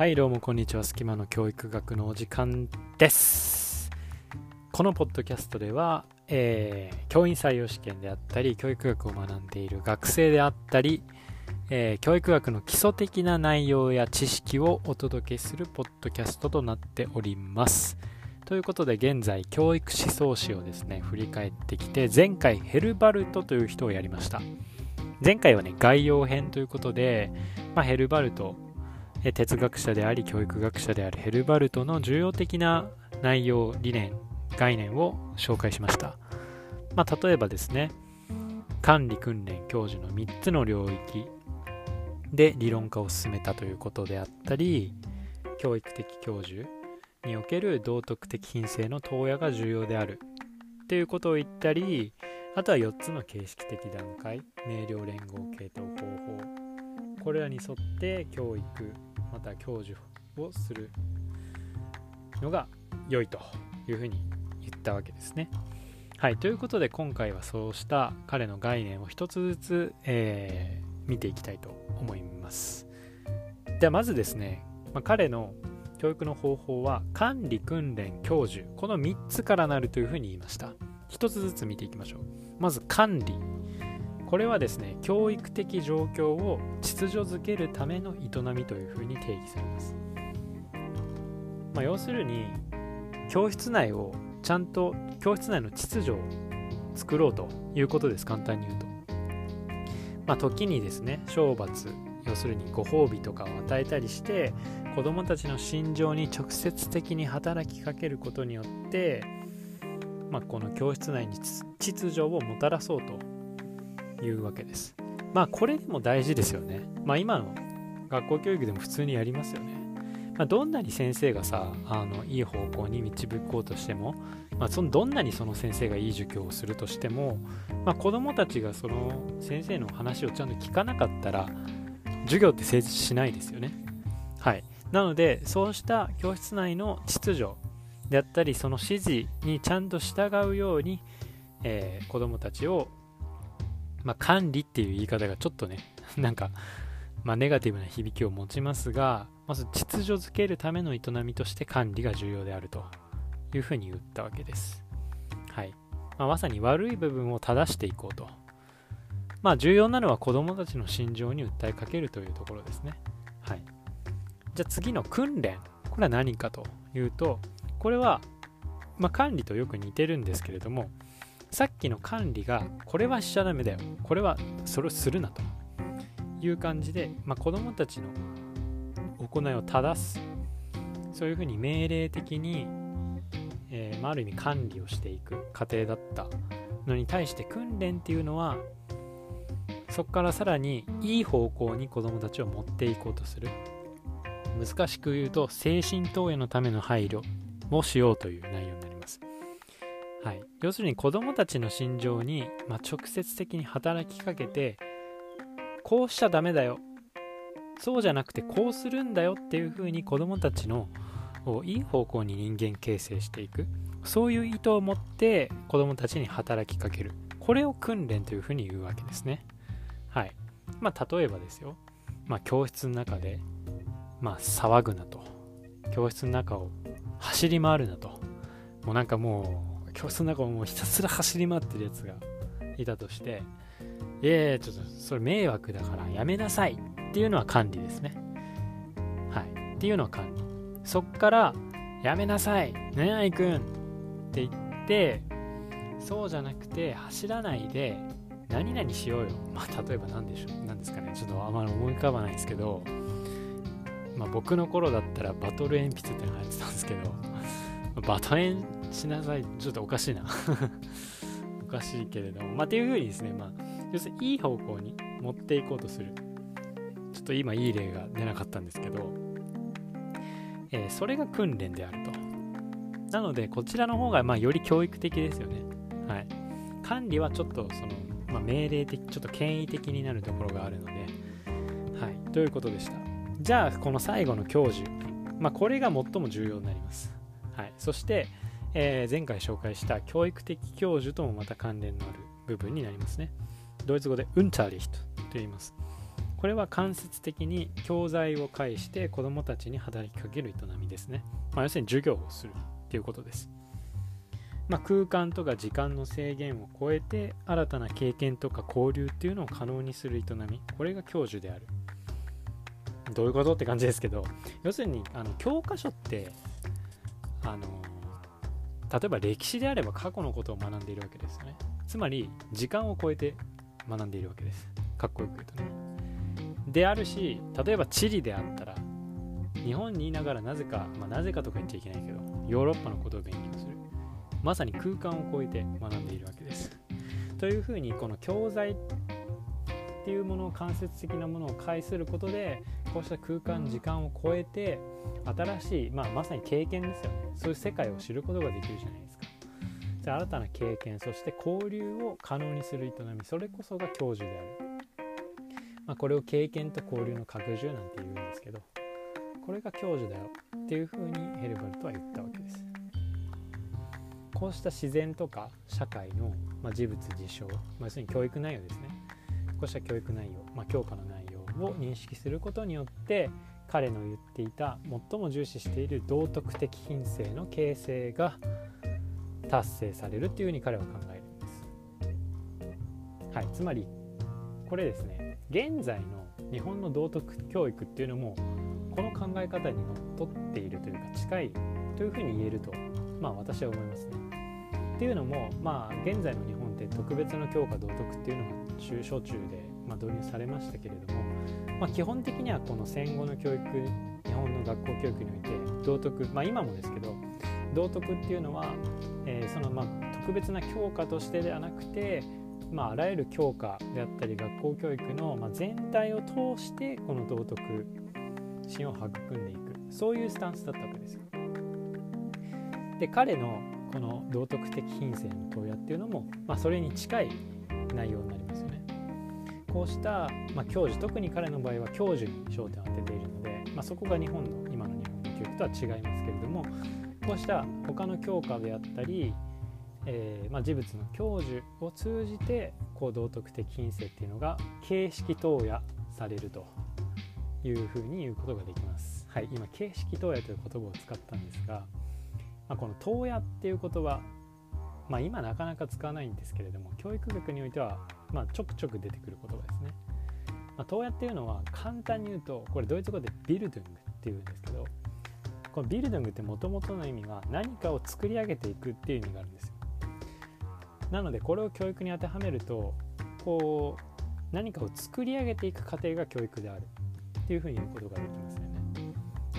はいどうもこんにちは。隙間の教育学のお時間です。このポッドキャストでは、えー、教員採用試験であったり教育学を学んでいる学生であったり、えー、教育学の基礎的な内容や知識をお届けするポッドキャストとなっております。ということで現在教育思想史をですね振り返ってきて前回ヘルバルトという人をやりました。前回はね概要編ということで、まあ、ヘルバルト哲学者であり教育学者であるヘルバルトの重要的な内容理念概念を紹介しました、まあ、例えばですね管理訓練教授の3つの領域で理論化を進めたということであったり教育的教授における道徳的品性の投野が重要であるっていうことを言ったりあとは4つの形式的段階明瞭連合系統方法。これらに沿って教育また教授をするのが良いというふうに言ったわけですね。はい、ということで今回はそうした彼の概念を一つずつ、えー、見ていきたいと思います。ではまずですね、まあ、彼の教育の方法は管理訓練教授この3つからなるというふうに言いました一つずつ見ていきましょうまず管理これはですね教育的状況を秩序づけるための営みというふうに定義されます、まあ、要するに教室内をちゃんと教室内の秩序を作ろうということです。簡単に言うと。まあ時にですね懲罰要するにご褒美とかを与えたりして子どもたちの心情に直接的に働きかけることによって、まあ、この教室内に秩序をもたらそうというわけです。まあこれでも大事ですよね。まあ今の学校教育でも普通にやりますよね。まあ、どんなに先生がさあのいい方向に導こうとしても、まあ、そのどんなにその先生がいい授業をするとしても、まあ、子どもたちがその先生の話をちゃんと聞かなかったら授業って成立しないですよね。はい、なのでそうした教室内の秩序であったりその指示にちゃんと従うように、えー、子どもたちをまあ、管理っていう言い方がちょっとね、なんか、まあ、ネガティブな響きを持ちますが、まず秩序づけるための営みとして管理が重要であるというふうに言ったわけです。はい。まあ、まさに悪い部分を正していこうと。まあ、重要なのは子供たちの心情に訴えかけるというところですね。はい。じゃあ次の訓練。これは何かというと、これは、まあ、管理とよく似てるんですけれども、さっきの管理がこれはしちゃダメだよ。これはそれをするなと。いう感じで、まあ、子どもたちの行いを正す。そういうふうに命令的に、えーまあ、ある意味管理をしていく過程だった。のに対して訓練っていうのはそこからさらにいい方向に子どもたちを持っていこうとする。難しく言うと精神投与のための配慮をしようという内、要するに子どもたちの心情に、まあ、直接的に働きかけてこうしちゃダメだよ。そうじゃなくてこうするんだよっていうふうに子どもたちのいい方向に人間形成していく。そういう意図を持って子どもたちに働きかける。これを訓練というふうに言うわけですね。はい。まあ例えばですよ、まあ、教室の中で、まあ、騒ぐなと。教室の中を走り回るなと。もうなんかもう教室の中をもうひたすら走り回ってるやつがいたとしていやいやちょっとそれ迷惑だからやめなさいっていうのは管理ですね。はい。っていうのは管理。そっからやめなさい。ねあいくんって言ってそうじゃなくて走らないで何々しようよ。まあ例えば何でしょう。何ですかね。ちょっとあまり思い浮かばないですけどまあ僕の頃だったらバトル鉛筆ってのが入ってたんですけどバトンしなさい。ちょっとおかしいな おかしいけれども。まあ、っていうふうにですね、まあ、要するにいい方向に持っていこうとする。ちょっと今いい例が出なかったんですけど、えー、それが訓練であると。なので、こちらの方が、まあ、より教育的ですよね。はい。管理はちょっと、その、まあ、命令的、ちょっと権威的になるところがあるので、はい。ということでした。じゃあ、この最後の教授。まあ、これが最も重要になります。はい。そして、えー、前回紹介した教育的教授ともまた関連のある部分になりますね。ドイツ語で Unterricht と言います。これは間接的に教材を介して子どもたちに働きかける営みですね、まあ、要するに授業をするっていうことです、まあ、空間とか時間の制限を超えて新たな経験とか交流っていうのを可能にする営みこれが教授であるどういうことって感じですけど要するにあの教科書ってあの例えば歴史であれば過去のことを学んでいるわけですよね。つまり時間を超えて学んでいるわけです。かっこよく言うとね。であるし例えば地理であったら日本にいながらなぜか、まあ、なぜかとか言っちゃいけないけどヨーロッパのことを勉強する。まさに空間を超えて学んでいるわけです。というふうにこの教材ていうものを間接的なものを介することでこうした空間時間を超えて新しい、まあ、まさに経験ですよね。そういう世界を知ることができるじゃないですか。じゃあ新たな経験そして交流を可能にする営みそれこそが教授である、まあ、これを経験と交流の拡充なんて言うんですけどこれが教授だよっていうふうにヘルバルトは言ったわけです。こうした自然とか社会の、まあ、事物事象、まあ、要するに教育内容ですね。こうした教育内容、まあ、教科の内容を認識することによって彼の言っていた最も重視している道徳的品性の形成が達成されるっていうふうに彼は考えるんです。はい、つまりこれですね現在の日本の道徳教育っていうのもこの考え方にのっとっているというか近いというふうに言えるとまあ私は思いますね。っていうのもまあ現在の日本って特別な教科道徳っていうのが中小中で、ま、導入されましたけれども、まあ、基本的にはこの戦後の教育日本の学校教育において道徳まあ今もですけど道徳っていうのは、えー、そのま特別な教科としてではなくてまあ、あらゆる教科であったり学校教育の、ま、全体を通してこの道徳心を育んでいくそういうスタンスだったわけですよ。で彼のこの道徳的品性の問屋っていうのも、まあ、それに近い内容になりますよね。こうした、まあ、教授特に彼の場合は教授に焦点を当てているので、まあ、そこが日本の今の日本の教育とは違いますけれどもこうした他の教科であったり、えー、まあ、事物の教授を通じてこう道徳的品性っていうのが形式投野されるというふうに言うことができます。はい、今形式投野という言葉を使ったんですが、まあ、この「東野」っていう言葉、まあ、今なかなか使わないんですけれども教育学においては、まあ、ちょくちょく出てくる言葉ですね。まあ、東野っていうのは簡単に言うとこれドイツ語でビルドゥングっていうんですけどこのビルドゥングってもともとの意味は何かを作り上げていくっていう意味があるんですよ。なのでこれを教育に当てはめるとこう何かを作り上げていく過程が教育であるっていうふうに言うことができます。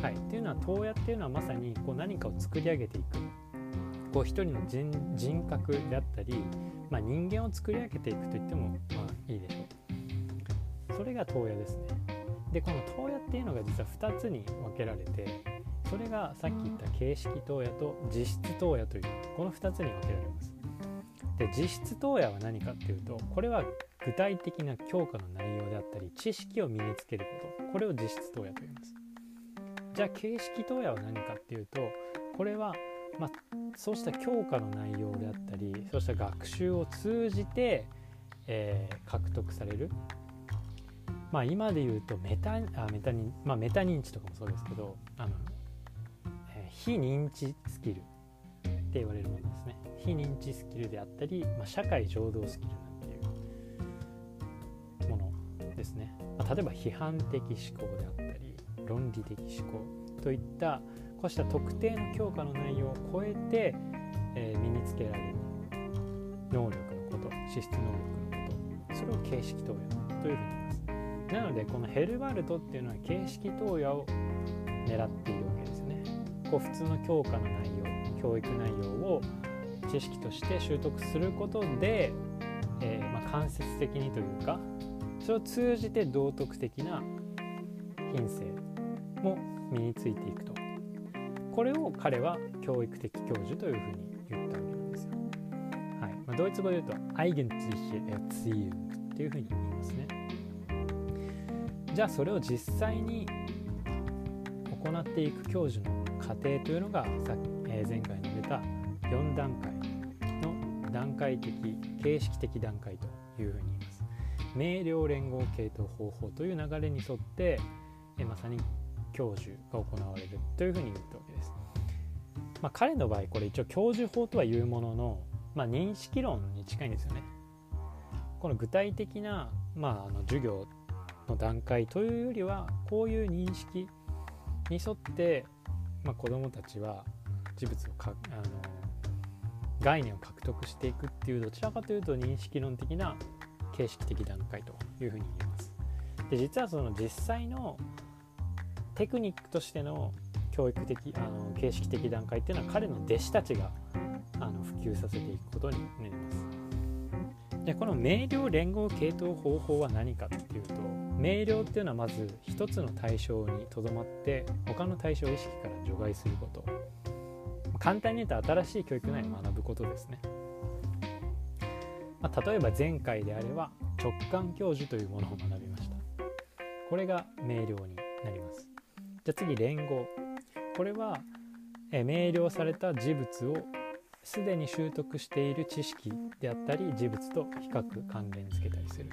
はい、っていうのは東野っていうのはまさにこう何かを作り上げていく。こう一人の人格であったり、まあ、人間を作り上げていくと言ってもまあいいでしょうそれが東野ですね。でこの東野っていうのが実は2つに分けられてそれがさっき言った形式東野と実質東野というこの2つに分けられます。で実質東野は何かっていうとこれは具体的な教科の内容であったり知識を身につけること。これを実質東野と言います。じゃあ形式投野は何かっていうとこれは、まあ、そうした教科の内容であったりそうした学習を通じて、えー、獲得される。まあ今で言うとメタあメタ認、まあ、メタ認知とかもそうですけどあの、えー、非認知スキルって言われるものですね。非認知スキルであったり、まあ、社会情動スキルなんていうものですね、まあ、例えば批判的思考であったり論理的思考といったこうした特定の教科の内容を超えて、えー、身につけられる能力のこと資質能力のことそれを形式投与というふうに言います。なのでこのヘルバルトっていうのは形式投与を狙っているわけですよね。こう普通の教科の内容教育内容を知識として習得することで、えー、まあ、間接的にというかそれを通じて道徳的な品性も身についていくとこれを彼は教育的教授というふうに言ったわけなんですよ。はいまあ、ドイツ語で言うと Eigentliche Erziehung っていうふうに言いますね。じゃあそれを実際に行っていく教授の過程というのがさ、えー、前回述べた4段階の段階的形式的段階というふうに言います。明瞭連合系統方法という流れに沿って、えまさに教授が行われるというふうに言ったわけです。まあ、彼の場合これ一応教授法とはいうものの、まあ、認識論に近いんですよね。この具体的な、まあ、あの授業の段階というよりはこういう認識に沿って、まあ、子どもたちは事物をかあの概念を獲得していくっていうどちらかというと認識論的な形式的段階というふうに言えます。で実はその実際のテクニックとしての教育的あの形式的段階っていうのは彼の弟子たちがあの普及させていくことになります。でこの明瞭連合系統方法は何かっていうと明瞭っていうのはまず一つの対象にとどまって他の対象意識から除外すること。簡単に言うと新しい教育内を学ぶことですね、まあ、例えば前回であれば直感教授というものを学びました。これが明瞭にじゃあ次連合これはえ明瞭された事物をすでに習得している知識であったり事物と比較関連付けたりする。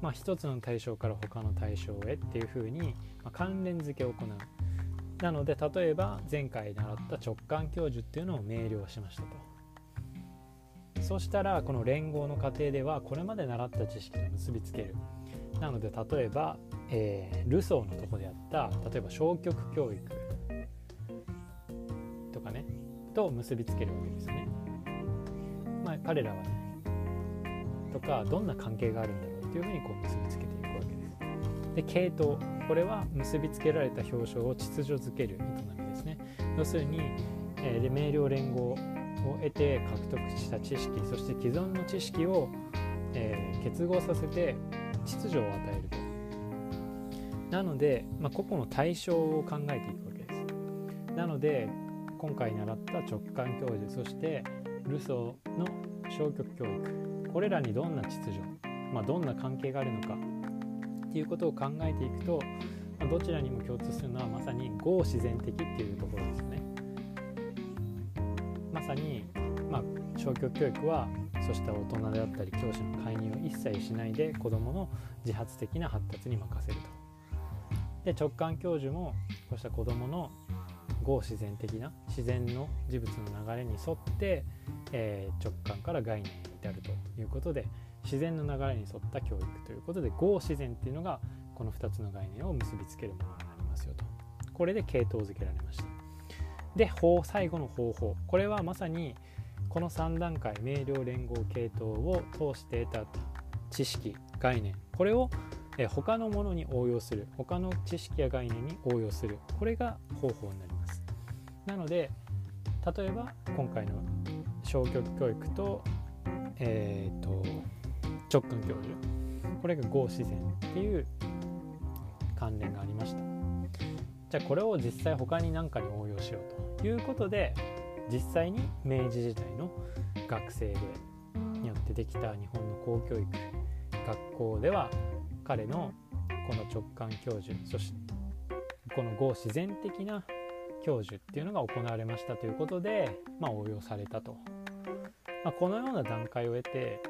まあ、一つの対象から他の対象へっていうふうに、まあ関連付けを行う。なので例えば前回習った直感教授っていうのを明瞭しましたと。そうしたらこの連合の過程ではこれまで習った知識と結びつける。なので例えば、えー、ルソーのとこであった例えば消極教育とかねと結びつけるわけですね。まあ、彼らはねとかどんな関係があるんだろうっていうふうにこう結びつけていくわけです。で系統これは結びつけられた表彰を秩序づける営みですね。要するに、えー、明瞭連合を得て獲得した知識そして既存の知識を、えー、結合させて秩序を与えると。なので、まあ、個々の対象を考えていくわけです。なので今回習った直感教授そしてルソーの消極教育これらにどんな秩序、まあ、どんな関係があるのかっていうことを考えていくと、まあ、どちらにも共通するのはまさに合自然的っていうところですね。まさに、まあ、消極教育はそうした大人であったり教師の介入を一切しないで子どもの自発的な発達に任せると。で直感教授もこうした子どもの合自然的な自然の事物の流れに沿って、えー、直感から概念に至るということで自然の流れに沿った教育ということで合自然っていうのがこの2つの概念を結びつけるものになりますよと。これで系統づけられました。で法最後の方法。これはまさにこの3段階明瞭連合系統を通して得た知識概念。これをえ他のものに応用する。他の知識や概念に応用する。これが方法になります。なので例えば今回の消極教育と,、えーと、直感教授。これが合自然っていう関連がありました。じゃあこれを実際他に何かに応用しようということで実際に明治時代の学生でによってできた日本の公教育学校では彼のこの直感教授そしてこの合自然的な教授っていうのが行われましたということで、まあ、応用されたと、まあ、このような段階を得て、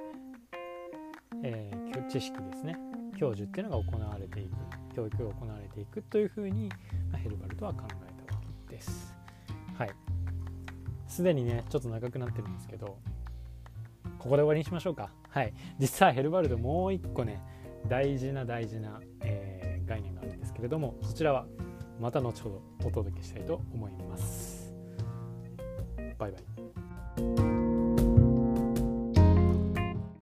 えー、知識ですね。教授っていうのが行われていく教育が行われていくというふうに、まあ、ヘルバルトは考えたわけです。はい。すでにねちょっと長くなってるんですけどここで終わりにしましょうか。はい。実はヘルバルトもう一個ね大事な大事な、えー、概念があるんですけれどもそちらはまた後ほどお届けしたいと思います。バイバイ。